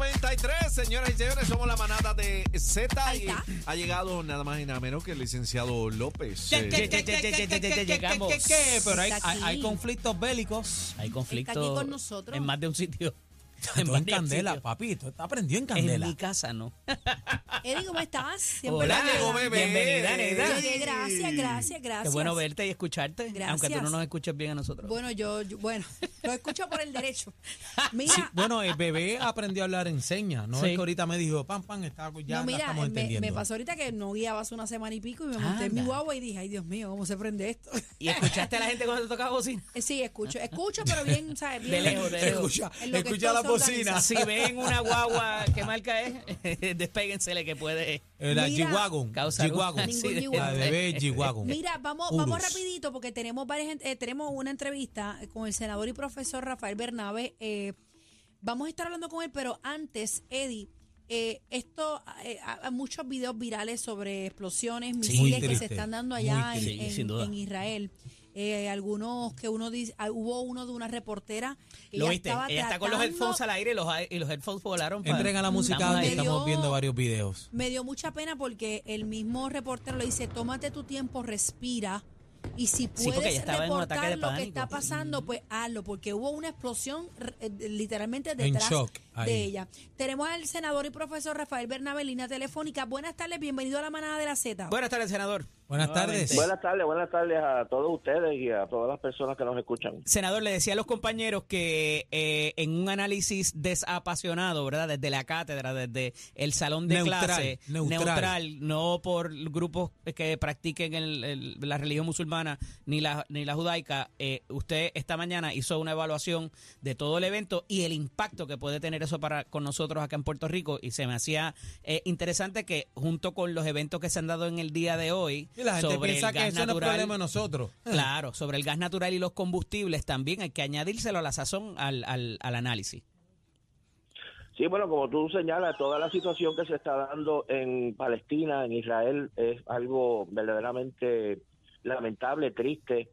Z93, señoras y señores, somos la manada de Z y está. ha llegado nada más y nada menos que el licenciado López. ¿Qué, qué, qué, qué, qué, qué, qué, qué, Llegamos. qué, qué? Pero hay, Está hay, hay conflictos bélicos. Hay conflictos aquí con nosotros. en más de un sitio. En más de un candela, sitio. papi. Tú estás aprendido en En candela. mi casa no. Eddie, ¿cómo estás? Siempre Hola, veo. bebé. Bienvenida. Llegué, gracias, gracias, gracias. Qué bueno verte y escucharte, aunque tú no Gracias. nos escuches bien a nosotros. Bueno, yo, yo- bueno, lo escucho por el derecho. Mira, Sí, bueno, el bebé aprendió a hablar en señas. No Sí. es que ahorita me dijo, pam, pam, está, ya no, la mira, estamos me, entendiendo. me pasó ahorita que no guiabas una semana y pico y me monté en mi Anda. guagua y dije, ay Dios mío, ¿cómo se prende esto? ¿Y escuchaste a la gente cuando te tocaba bocina? Eh, sí, escucho, escucho, pero bien, ¿sabes? Bien, De lejos, de lejos. Escucha, En lo que escucha la se bocina. organiza. Si ven una guagua, ¿qué marca es? Despéguensele que puede. Eh, La Mira, G-Wagon. Causar un G-Wagon. Ningún accidente. G-Wagon. La bebé G-Wagon. Mira, vamos, Urus. vamos rapidito porque tenemos varias eh, tenemos una entrevista con el senador y profesor Rafael Bernabe. eh, vamos a estar hablando con él, pero antes, Eddie, eh, esto, eh, hay muchos videos virales sobre explosiones, muy misiles que se triste, están dando muy allá en, triste. en- Sí, sin duda. en Israel. Eh, algunos que uno dice, ah, hubo uno de una reportera que Lo ya viste. estaba Ella está con los tratando- headphones al aire y los, y los headphones volaron. para- Entren a la música Estamos que ahí. Estamos viendo varios videos. Me dio mucha pena porque el mismo reportero le dice, tómate tu tiempo, respira. Y si porque puedes ella estaba en un reportar ataque de lo que pánico. está pasando, pues hazlo, porque hubo una explosión r- eh, literalmente En detrás shock, ahí. de ella. Tenemos al senador y profesor Rafael Bernabe, en línea telefónica. Buenas tardes, bienvenido a la manada de la Z. Buenas tardes, senador. Buenas tardes. Buenas tardes, buenas tardes a todos ustedes y a todas las personas que nos escuchan. Senador, le decía a los compañeros que eh, en un análisis desapasionado, ¿verdad? Desde la cátedra, desde el salón de Neutral, clase, neutral. no por grupos que practiquen el- el- la religión musulmana ni la, ni la judaica, eh, usted esta mañana hizo una evaluación de todo el evento y el impacto que puede tener eso para con nosotros acá en Puerto Rico y se me hacía eh, interesante que junto con los eventos que se han dado en el día de hoy Y la gente sobre piensa el que gas eso no es natural, problema de nosotros. Claro, sobre el gas natural y los combustibles también hay que añadírselo a la sazón al, al, al análisis. Sí, bueno, como tú señalas, toda la situación que se está dando en Palestina, en Israel, es algo verdaderamente lamentable, triste,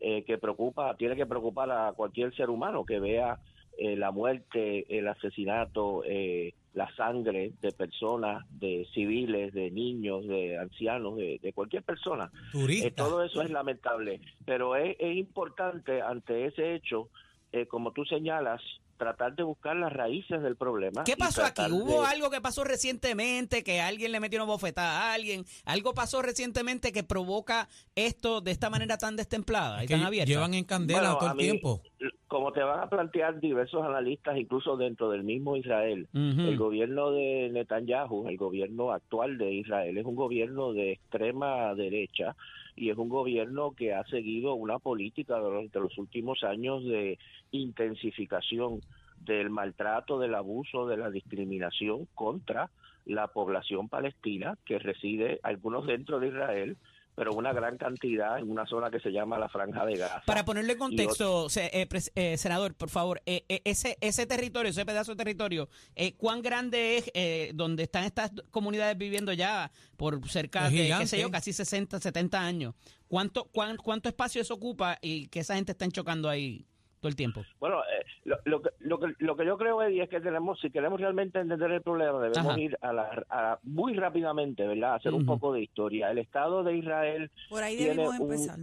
eh, que preocupa, tiene que preocupar a cualquier ser humano que vea eh, la muerte, el asesinato, eh, la sangre de personas, de civiles, de niños, de ancianos, de, de cualquier persona. Eh, Turista. todo eso es lamentable, pero es, es importante ante ese hecho, eh, como tú señalas, tratar de buscar las raíces del problema. ¿Qué pasó aquí? ¿Hubo de- algo que pasó recientemente, que alguien le metió una bofetada a alguien? ¿Algo pasó recientemente que provoca esto de esta manera tan destemplada y que tan abierta? llevan en candela Bueno, todo el mí, tiempo. Como te van a plantear diversos analistas, incluso dentro del mismo Israel, el gobierno de Netanyahu, el gobierno actual de Israel, es un gobierno de extrema derecha y es un gobierno que ha seguido una política durante los últimos años de intensificación del maltrato, del abuso, de la discriminación contra la población palestina que reside, algunos dentro de Israel, pero una gran cantidad en una zona que se llama la Franja de Gaza. Para ponerle en contexto, se- eh, pres- eh, senador, por favor, eh, eh, ese ese territorio, ese pedazo de territorio, eh, ¿cuán grande es eh, donde están estas comunidades viviendo ya por cerca Es de, qué sé yo, casi 60, 70 años? ¿Cuánto, cuán- ¿Cuánto espacio eso ocupa y que esa gente está chocando ahí todo el tiempo? Bueno, eh, lo, lo, que, lo, que, lo que yo creo, Eddie, es que tenemos, si queremos realmente entender el problema, debemos Ajá. ir a la, a- muy rápidamente, ¿verdad? Hacer un poco de historia. El Estado de Israel, Por ahí un- empezar.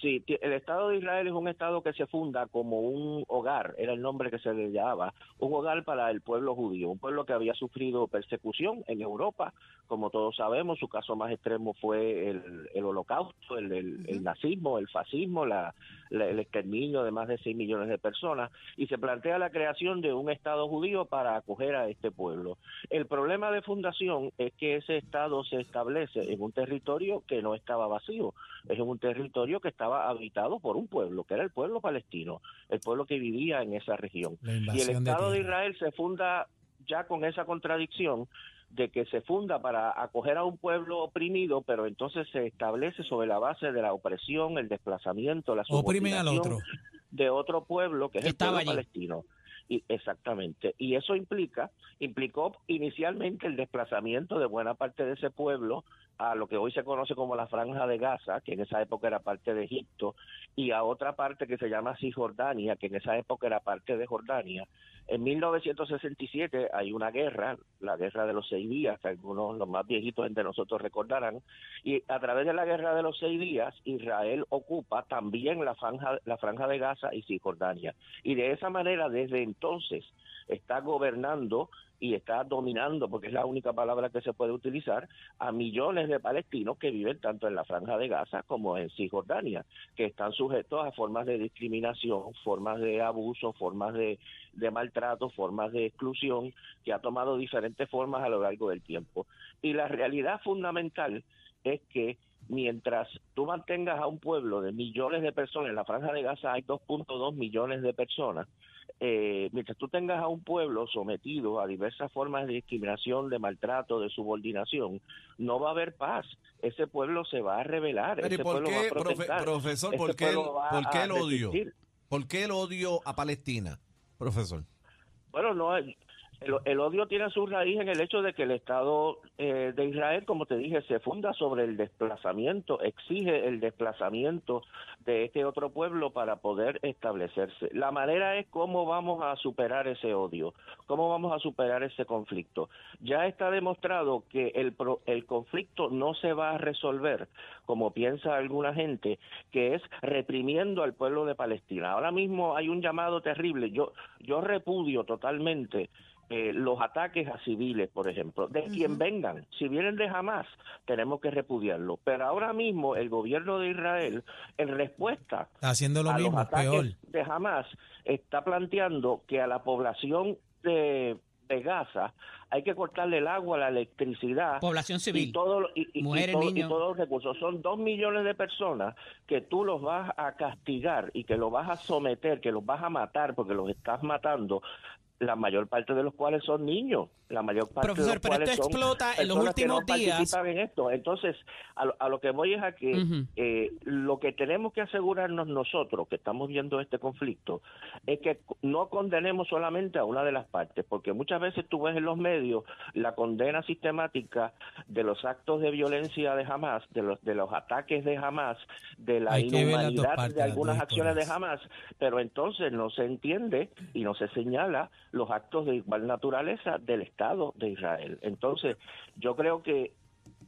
Sí, el Estado de Israel es un Estado que se funda como un hogar, era el nombre que se le llamaba, un hogar para el pueblo judío, un pueblo que había sufrido persecución en Europa, como todos sabemos, su caso más extremo fue el, el holocausto, el, el- el nazismo, el fascismo, la, la- el exterminio de más de 6 millones de personas, y se plantea la creación de un Estado judío para acoger a este pueblo. El problema de fundación es que ese Estado se establece en un territorio que no estaba vacío, es en un territorio que estaba habitado por un pueblo, que era el pueblo palestino, el pueblo que vivía en esa región. Y el de Estado de. Israel se funda ya con esa contradicción de que se funda para acoger a un pueblo oprimido, pero entonces se establece sobre la base de la opresión, el desplazamiento, la Oprimen al subordinación otro. de otro pueblo que es el pueblo allí. palestino. Y, exactamente. Y eso implica, implicó inicialmente el desplazamiento de buena parte de ese pueblo a lo que hoy se conoce como la Franja de Gaza, que en esa época era parte de Egipto, y a otra parte que se llama Cisjordania, que en esa época era parte de Jordania. En 1967 hay una guerra, la guerra de los seis días, que algunos los más viejitos entre nosotros recordarán, y a través de la guerra de los seis días, Israel ocupa también la franja, la franja de Gaza y Cisjordania. Y de esa manera, desde entonces, está gobernando y está dominando, porque es la única palabra que se puede utilizar, a millones de palestinos que viven tanto en la franja de Gaza como en Cisjordania, que están sujetos a formas de discriminación, formas de abuso, formas de, maltrato, formas de exclusión, que ha tomado diferentes formas a lo largo del tiempo. Y la realidad fundamental es que mientras tú mantengas a un pueblo de millones de personas, en la franja de Gaza hay 2.2 millones de personas, eh, mientras tú tengas a un pueblo sometido a diversas formas de discriminación, de maltrato, de subordinación, no va a haber paz. Ese pueblo se va a rebelar. Pero ¿y ese por pueblo va qué, a profe- protestar, profesor, ese por qué, el, pueblo va por qué a el odio? ¿Por qué el odio a Palestina, profesor? Bueno, no, el, el odio tiene su raíz en el hecho de que el Estado eh, de Israel, como te dije, se funda sobre el desplazamiento, exige el desplazamiento de este otro pueblo para poder establecerse. La manera es cómo vamos a superar ese odio, cómo vamos a superar ese conflicto. Ya está demostrado que el, el conflicto no se va a resolver, como piensa alguna gente, que es reprimiendo al pueblo de Palestina. Ahora mismo hay un llamado terrible. Yo, yo repudio totalmente eh, los ataques a civiles, por ejemplo, de quien vengan. Si vienen de Hamas, tenemos que repudiarlo. Pero ahora mismo el gobierno de Israel, en respuesta Está haciendo lo a mismo, los ataques peor. de Hamas, está planteando que a la población de, de Gaza hay que cortarle el agua, la electricidad Población y, civil. todo, lo- y, y- y Mujeres, todo- y niños. todos los recursos. Son dos millones de personas que tú los vas a castigar y que los vas a someter, que los vas a matar porque los estás matando. La mayor parte de los cuales son niños, la mayor parte Profesor, de los pero cuales esto son explota en los personas que no últimos días. participan en esto. Entonces, a lo, a lo que voy es a que eh, lo que tenemos que asegurarnos nosotros que estamos viendo este conflicto es que no condenemos solamente a una de las partes, porque muchas veces tú ves en los medios la condena sistemática de los actos de violencia de Hamas, de los de los ataques de Hamas, de la Hay inhumanidad partes, de algunas acciones de. Hamas, pero entonces no se entiende y no se señala los actos de igual naturaleza del Estado de Israel. Entonces, yo creo que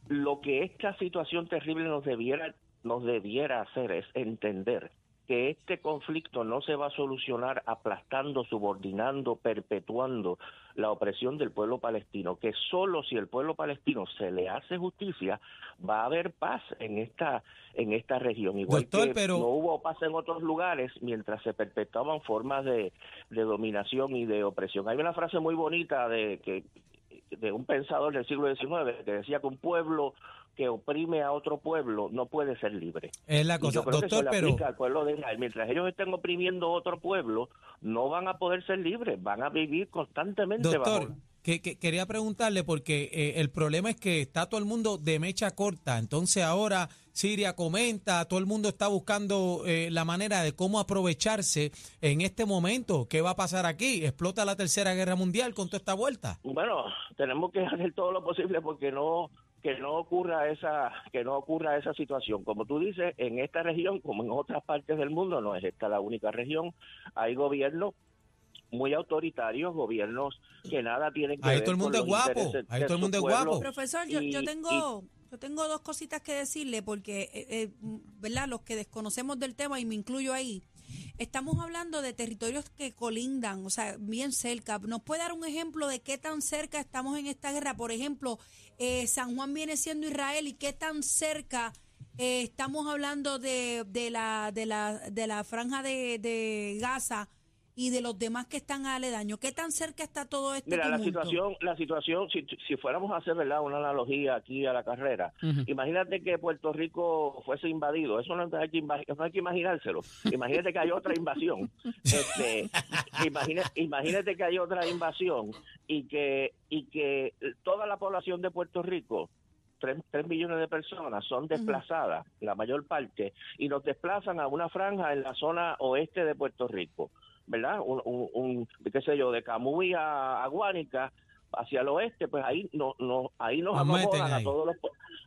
lo que esta situación terrible nos debiera nos debiera hacer es entender que este conflicto no se va a solucionar aplastando, subordinando, perpetuando la opresión del pueblo palestino, que solo si el pueblo palestino se le hace justicia va a haber paz en esta en esta región. Igual Doctor, que pero- no hubo paz en otros lugares mientras se perpetuaban formas de, de dominación y de opresión. Hay una frase muy bonita de que de un pensador del siglo XIX que decía que un pueblo que oprime a otro pueblo no puede ser libre. Es la Y cosa. yo creo que eso Doctor, le pero al pueblo de Israel. Mientras ellos estén oprimiendo a otro pueblo, no van a poder ser libres, van a vivir constantemente Doctor, bajo que, que- quería preguntarle porque eh, el problema es que está todo el mundo de mecha corta, entonces ahora Siria comenta, todo el mundo está buscando eh, la manera de cómo aprovecharse en este momento. ¿Qué va a pasar aquí? ¿Explota la tercera guerra mundial con toda esta vuelta? Bueno, tenemos que hacer todo lo posible porque no que no ocurra esa que no ocurra esa situación. Como tú dices, en esta región, como en otras partes del mundo, no es esta la única región, hay gobiernos muy autoritarios, gobiernos que nada tienen que Ahí ver todo el con mundo es los guapo, intereses ahí de todo el su mundo es guapo. Profesor, yo, yo Y- tengo yo tengo dos cositas que decirle porque, eh, eh, ¿verdad? Los que desconocemos del tema y me incluyo ahí, estamos hablando de territorios que colindan, o sea, bien cerca. ¿Nos puede dar un ejemplo de qué tan cerca estamos en esta guerra? Por ejemplo, eh, San Juan viene siendo Israel y qué tan cerca eh, estamos hablando de, de, la, de, la, de la franja de, de Gaza y de los demás que están aledaños. ¿Qué tan cerca está todo este Mira, la situación, la situación, si, si fuéramos a hacer verdad una analogía aquí a la carrera, imagínate que Puerto Rico fuese invadido, eso no hay que, no hay que imaginárselo. Imagínate que hay otra invasión. Este, imagínate que hay otra invasión y que y que toda la población de Puerto Rico Tres, tres millones de personas son desplazadas, la mayor parte, y nos desplazan a una franja en la zona oeste de Puerto Rico. ¿Verdad? Un, un, un, qué sé yo, de Camuy a, a Guánica hacia el oeste, pues ahí no, no ahí nos acomodan a todos los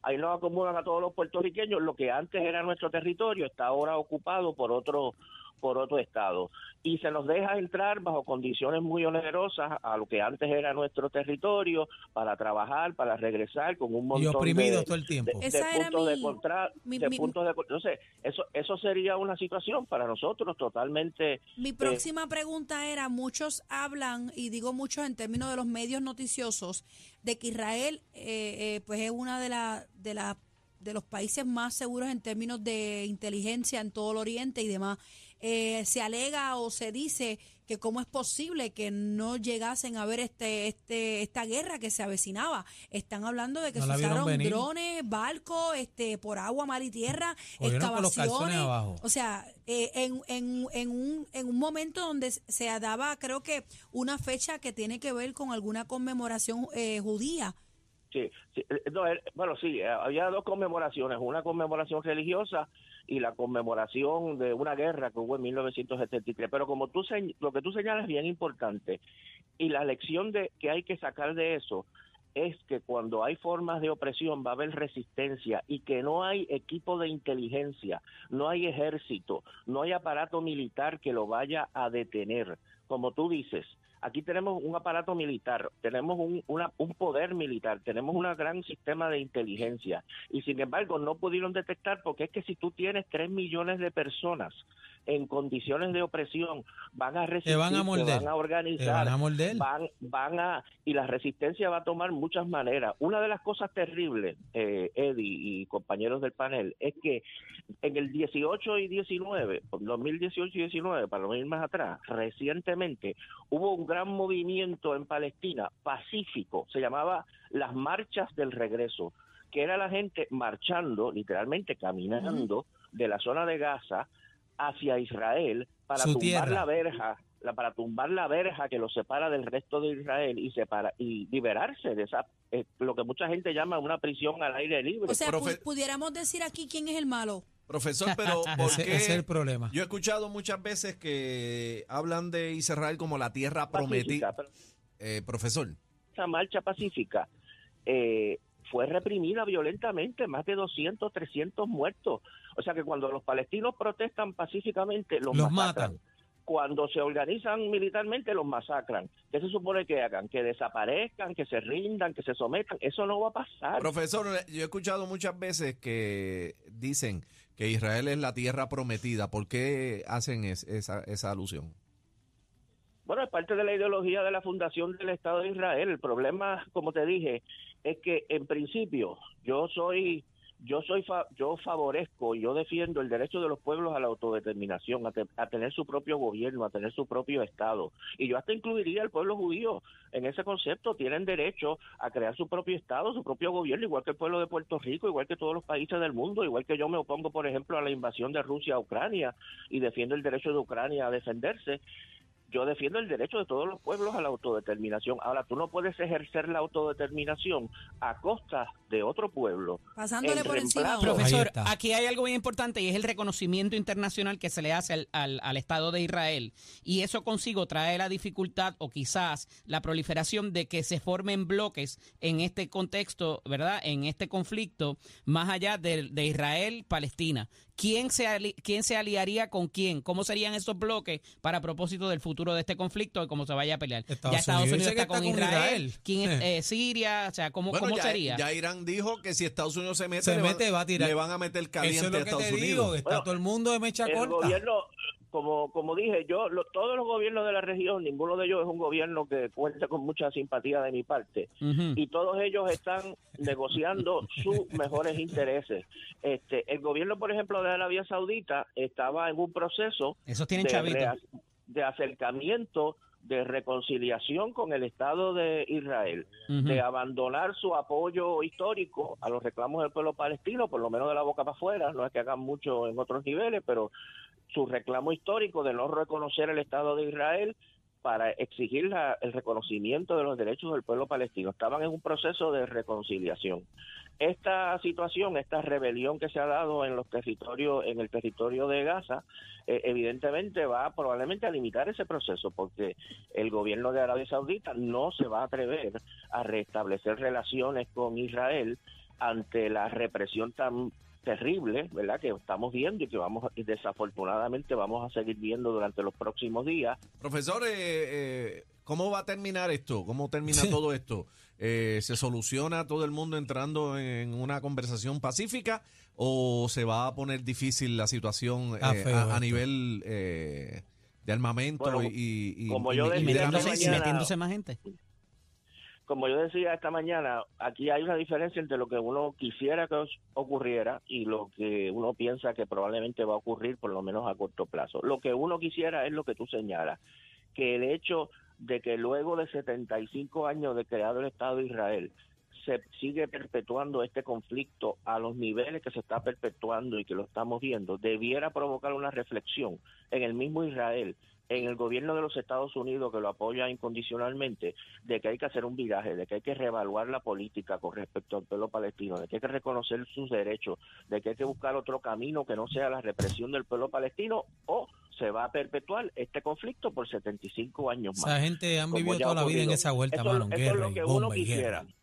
ahí nos acomodan a todos los puertorriqueños, lo que antes era nuestro territorio está ahora ocupado por otro por otro estado y se nos deja entrar bajo condiciones muy onerosas a lo que antes era nuestro territorio para trabajar, para regresar con un montón y oprimidos de, todo el tiempo. de, puntos de mi- contra, mi- de mi- puntos de entonces eso eso sería una situación para nosotros totalmente Mi próxima pregunta era, muchos hablan, y digo muchos en términos de los medios noticiosos, de que Israel eh, eh, pues es una de, la, de, la, de los países más seguros en términos de inteligencia en todo el Oriente y demás. Eh, se alega o se dice que cómo es posible que no llegasen a ver este, este, esta guerra que se avecinaba. Están hablando de que No se usaron drones, barcos, este, por agua, mar y tierra, Cogieron excavaciones. O sea, eh, en, en, en, un, en un momento donde se daba, creo que, una fecha que tiene que ver con alguna conmemoración eh, judía. Sí, eh, no, eh, bueno, sí, eh, había dos conmemoraciones, una conmemoración religiosa y la conmemoración de una guerra que hubo en 1973. Pero como tú lo que tú señalas es bien importante y la lección de que hay que sacar de eso es que cuando hay formas de opresión va a haber resistencia y que no hay equipo de inteligencia, no hay ejército, no hay aparato militar que lo vaya a detener. Como tú dices, aquí tenemos un aparato militar, tenemos un, un poder militar, tenemos un gran sistema de inteligencia. Y sin embargo no pudieron detectar porque es que si tú tienes tres millones de personas en condiciones de opresión van a resistir, van a se morder. van a organizar, van a morder. van, van a, y la resistencia va a tomar muchas maneras. Una de las cosas terribles, eh, Eddie y compañeros del panel, es que en el 18 y 19, 2018 y 19, para no ir más atrás, recientemente hubo un gran movimiento en Palestina pacífico, se llamaba las marchas del regreso, que era la gente marchando, literalmente caminando de la zona de Gaza hacia Israel para Su tumbar tierra. la verja, la, para tumbar la verja que los separa del resto de Israel y separa y liberarse de esa eh, lo que mucha gente llama una prisión al aire libre. O sea, profe- pu- pudiéramos decir aquí quién es el malo. Profesor, pero ¿por Ese, qué? ese es el problema. Yo he escuchado muchas veces que hablan de Israel como la tierra prometida. Eh, profesor, esa marcha pacífica eh, fue reprimida violentamente, más de 200, 300 muertos. O sea que cuando los palestinos protestan pacíficamente, los, Los masacran. matan. Cuando se organizan militarmente, los masacran. ¿Qué se supone que hagan? Que desaparezcan, que se rindan, que se sometan. Eso no va a pasar. profesor, yo he escuchado muchas veces que dicen que Israel es la tierra prometida. ¿Por qué hacen es- esa, esa alusión? Bueno, es parte de la ideología de la fundación del Estado de Israel. El problema, como te dije, es que en principio yo soy yo soy fa- yo favorezco yo defiendo el derecho de los pueblos a la autodeterminación, a, te- a tener su propio gobierno, a tener su propio Estado. Y yo hasta incluiría al pueblo judío en ese concepto. Tienen derecho a crear su propio Estado, su propio gobierno, igual que el pueblo de Puerto Rico, igual que todos los países del mundo, igual que yo me opongo, por ejemplo, a la invasión de Rusia a Ucrania y defiendo el derecho de Ucrania a defenderse yo defiendo el derecho de todos los pueblos a la autodeterminación. Ahora, tú no puedes ejercer la autodeterminación a costa de otro pueblo. Pasándole En por encima. Profesor, aquí hay algo bien importante y es el reconocimiento internacional que se le hace al, al- al Estado de Israel. Y eso consigo trae la dificultad o quizás la proliferación de que se formen bloques en este contexto, ¿verdad? En este conflicto, más allá de, de Israel-Palestina. ¿Quién se, ali- ¿Quién se aliaría con quién? ¿Cómo serían esos bloques para propósito del futuro de este conflicto y cómo se vaya a pelear? Estados ya Estados Unidos está con está con Israel. Israel. ¿Quién es eh, Siria? O sea, ¿cómo, Bueno, cómo ya, sería? ya Irán dijo que si Estados Unidos se mete, Se le, mete, van, va a tirar. le van a meter caliente Eso es lo a que Estados te Unidos. digo, está Bueno, todo el mundo de mecha El corta. gobierno, como, como dije, yo lo- todos los gobiernos de la región, ninguno de ellos es un gobierno que cuenta con mucha simpatía de mi parte. Y todos ellos están negociando sus mejores intereses. Este, el gobierno, por ejemplo, de Arabia Saudita estaba en un proceso tienen de, de acercamiento, de reconciliación con el Estado de Israel, de abandonar su apoyo histórico a los reclamos del pueblo palestino, por lo menos de la boca para afuera, no es que hagan mucho en otros niveles, pero su reclamo histórico de no reconocer el Estado de Israel para exigir la- el reconocimiento de los derechos del pueblo palestino. Estaban en un proceso de reconciliación. Esta situación, esta rebelión que se ha dado en los territorios, en el territorio de Gaza, eh, evidentemente va probablemente a limitar ese proceso, porque el gobierno de Arabia Saudita no se va a atrever a restablecer relaciones con Israel ante la represión tan terrible, ¿verdad? Que estamos viendo y que vamos, y desafortunadamente vamos a seguir viendo durante los próximos días. Profesor, eh, eh, ¿cómo va a terminar esto? ¿Cómo termina todo esto? Eh, ¿Se soluciona todo el mundo entrando en una conversación pacífica o se va a poner difícil la situación eh, feo a, a nivel eh, de armamento Bueno, y, y- como y- yo y metiéndose, mañana- metiéndose más gente. Como yo decía esta mañana, aquí hay una diferencia entre lo que uno quisiera que ocurriera y lo que uno piensa que probablemente va a ocurrir, por lo menos a corto plazo. Lo que uno quisiera es lo que tú señalas, que el hecho de que luego de 75 años de creado el Estado de Israel se sigue perpetuando este conflicto a los niveles que se está perpetuando y que lo estamos viendo, debiera provocar una reflexión en el mismo Israel, en el gobierno de los Estados Unidos que lo apoya incondicionalmente, de que hay que hacer un viraje, de que hay que reevaluar la política con respecto al pueblo palestino, de que hay que reconocer sus derechos, de que hay que buscar otro camino que no sea la represión del pueblo palestino o se va a perpetuar este conflicto por 75 años más. Esa gente han vivido toda la vida en esa vuelta, mano. eso es Guerra lo y que uno quisiera. guerra.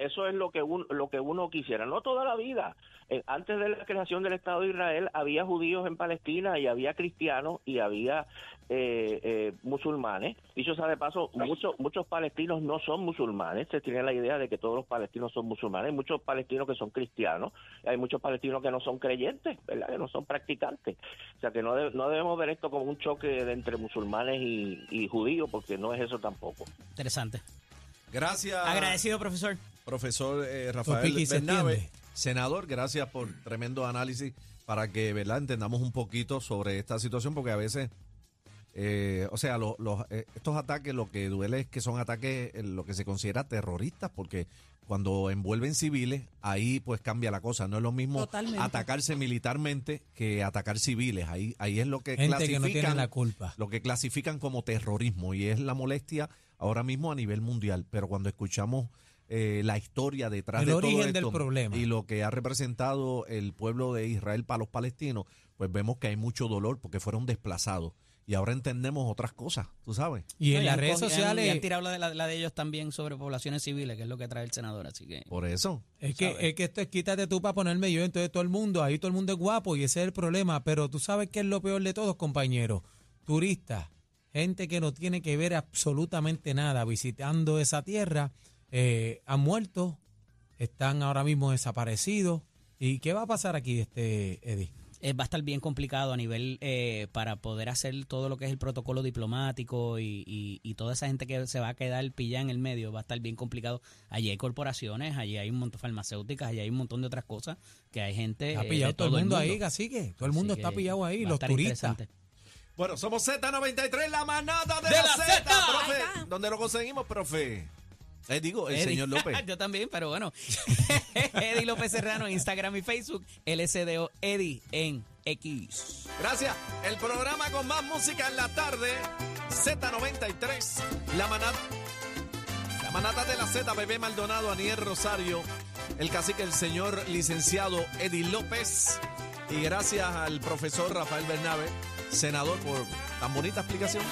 Eso es lo que uno, lo que uno quisiera, no toda la vida. Eh, antes de la creación del Estado de Israel había judíos en Palestina y había cristianos y había eh, eh, musulmanes. Dicho sea de paso, muchos muchos palestinos no son musulmanes. Se tiene la idea de que todos los palestinos son musulmanes. Hay muchos palestinos que son cristianos. Hay muchos palestinos que no son creyentes, ¿verdad? Que no son practicantes. O sea que no, de- no debemos ver esto como un choque de entre musulmanes y, y judíos, porque no es eso tampoco. Interesante. Gracias, Agradecido, profesor. Profesor eh, Rafael Topiqui Bernabe. Senador, gracias por tremendo análisis para que verdad entendamos un poquito sobre esta situación, porque a veces, eh, o sea, los, los, eh, estos ataques lo que duele es que son ataques, lo que se considera terroristas, porque cuando envuelven civiles, ahí pues cambia la cosa. No es lo mismo Totalmente. atacarse militarmente que atacar civiles. Ahí, ahí es lo que Gente que no tiene clasifican la culpa. lo que clasifican como terrorismo y es la molestia ahora mismo a nivel mundial. Pero cuando escuchamos eh, la historia detrás El de todo origen del esto problema. y lo que ha representado el pueblo de Israel para los palestinos, pues vemos que hay mucho dolor porque fueron desplazados y ahora entendemos otras cosas, tú sabes. Y en No, las redes sociales. Y han tirado la de, la, la de ellos también sobre poblaciones civiles, que es lo que trae el senador. Así que. Por eso. Es que, ¿sabes? es que esto es quítate tú para ponerme yo, entonces todo el mundo, ahí todo el mundo es guapo y ese es el problema. Pero tú sabes que es lo peor de todos, compañeros. Turistas, gente que no tiene que ver absolutamente nada visitando esa tierra, eh, han muerto, están ahora mismo desaparecidos. ¿Y qué va a pasar aquí, este Eddie? eh, va a estar bien complicado a nivel eh, para poder hacer todo lo que es el protocolo diplomático y, y- y toda esa gente que se va a quedar pillada en el medio, va a estar bien complicado. Allí hay corporaciones, allí hay un montón de farmacéuticas, allí hay un montón de otras cosas que hay gente. Está eh, pillado de todo el mundo, ahí, cacique. Todo el mundo está pillado ahí, los turistas. Bueno, somos Z93, la manada de, ¡De la, la Z, profe. ¿Dónde lo conseguimos, profe? Eh, digo, el Eddie. señor López. Yo también, pero bueno. Eddie López Serrano en Instagram y Facebook, LSDO Eddie en X. Gracias. El programa con más música en la tarde, Z93, la manada. La manata de la Z, Bebé Maldonado, Aniel Rosario, el cacique, el señor licenciado Eddie López. Y gracias al profesor Rafael Bernabe, senador, por tan bonita explicación.